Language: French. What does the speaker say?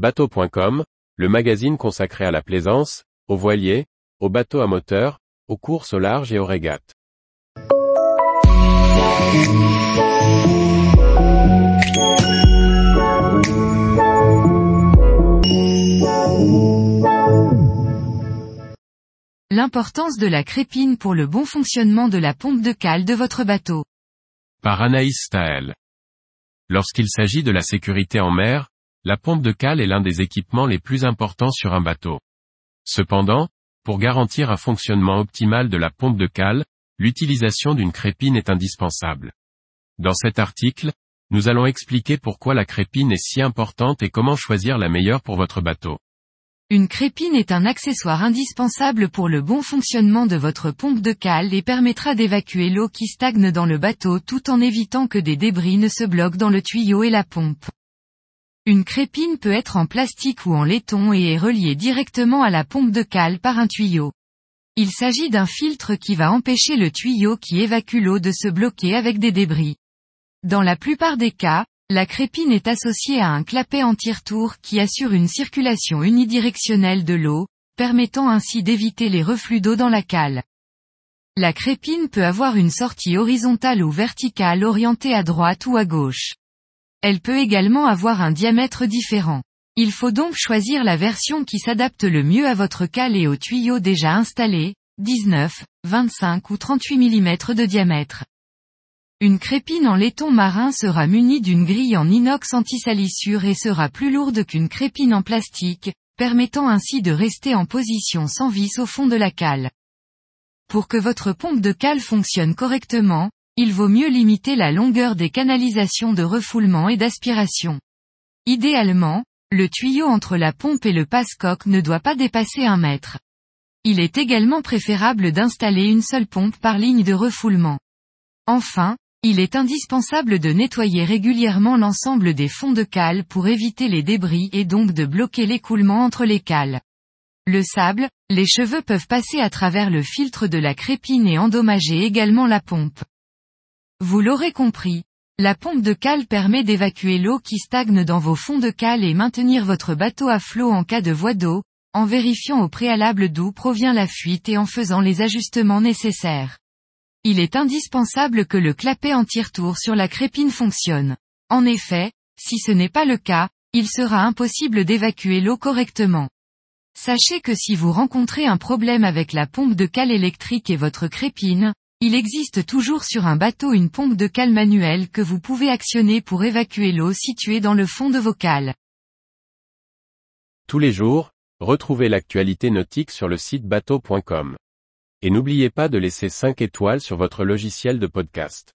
Bateau.com, le magazine consacré à la plaisance, aux voiliers, aux bateaux à moteur, aux courses au large et aux régates. L'importance de la crépine pour le bon fonctionnement de la pompe de cale de votre bateau. Par Anaïs Staël. Lorsqu'il s'agit de la sécurité en mer, la pompe de cale est l'un des équipements les plus importants sur un bateau. Cependant, pour garantir un fonctionnement optimal de la pompe de cale, l'utilisation d'une crépine est indispensable. Dans cet article, nous allons expliquer pourquoi la crépine est si importante et comment choisir la meilleure pour votre bateau. Une crépine est un accessoire indispensable pour le bon fonctionnement de votre pompe de cale et permettra d'évacuer l'eau qui stagne dans le bateau tout en évitant que des débris ne se bloquent dans le tuyau et la pompe. Une crépine peut être en plastique ou en laiton et est reliée directement à la pompe de cale par un tuyau. Il s'agit d'un filtre qui va empêcher le tuyau qui évacue l'eau de se bloquer avec des débris. Dans la plupart des cas, la crépine est associée à un clapet anti-retour qui assure une circulation unidirectionnelle de l'eau, permettant ainsi d'éviter les reflux d'eau dans la cale. La crépine peut avoir une sortie horizontale ou verticale orientée à droite ou à gauche. Elle peut également avoir un diamètre différent. Il faut donc choisir la version qui s'adapte le mieux à votre cale et aux tuyaux déjà installés, 19, 25 ou 38 mm de diamètre. Une crépine en laiton marin sera munie d'une grille en inox anti-salissure et sera plus lourde qu'une crépine en plastique, permettant ainsi de rester en position sans vis au fond de la cale. Pour que votre pompe de cale fonctionne correctement, il vaut mieux limiter la longueur des canalisations de refoulement et d'aspiration. Idéalement, le tuyau entre la pompe et le passe-coque ne doit pas dépasser un mètre. Il est également préférable d'installer une seule pompe par ligne de refoulement. Enfin, il est indispensable de nettoyer régulièrement l'ensemble des fonds de cale pour éviter les débris et donc de bloquer l'écoulement entre les cales. Le sable, les cheveux peuvent passer à travers le filtre de la crépine et endommager également la pompe. Vous l'aurez compris, la pompe de cale permet d'évacuer l'eau qui stagne dans vos fonds de cale et maintenir votre bateau à flot en cas de voie d'eau, en vérifiant au préalable d'où provient la fuite et en faisant les ajustements nécessaires. Il est indispensable que le clapet anti-retour sur la crépine fonctionne. En effet, si ce n'est pas le cas, il sera impossible d'évacuer l'eau correctement. Sachez que si vous rencontrez un problème avec la pompe de cale électrique et votre crépine, il existe toujours sur un bateau une pompe de cale manuelle que vous pouvez actionner pour évacuer l'eau située dans le fond de vos cales. Tous les jours, retrouvez l'actualité nautique sur le site bateau.com. Et n'oubliez pas de laisser 5 étoiles sur votre logiciel de podcast.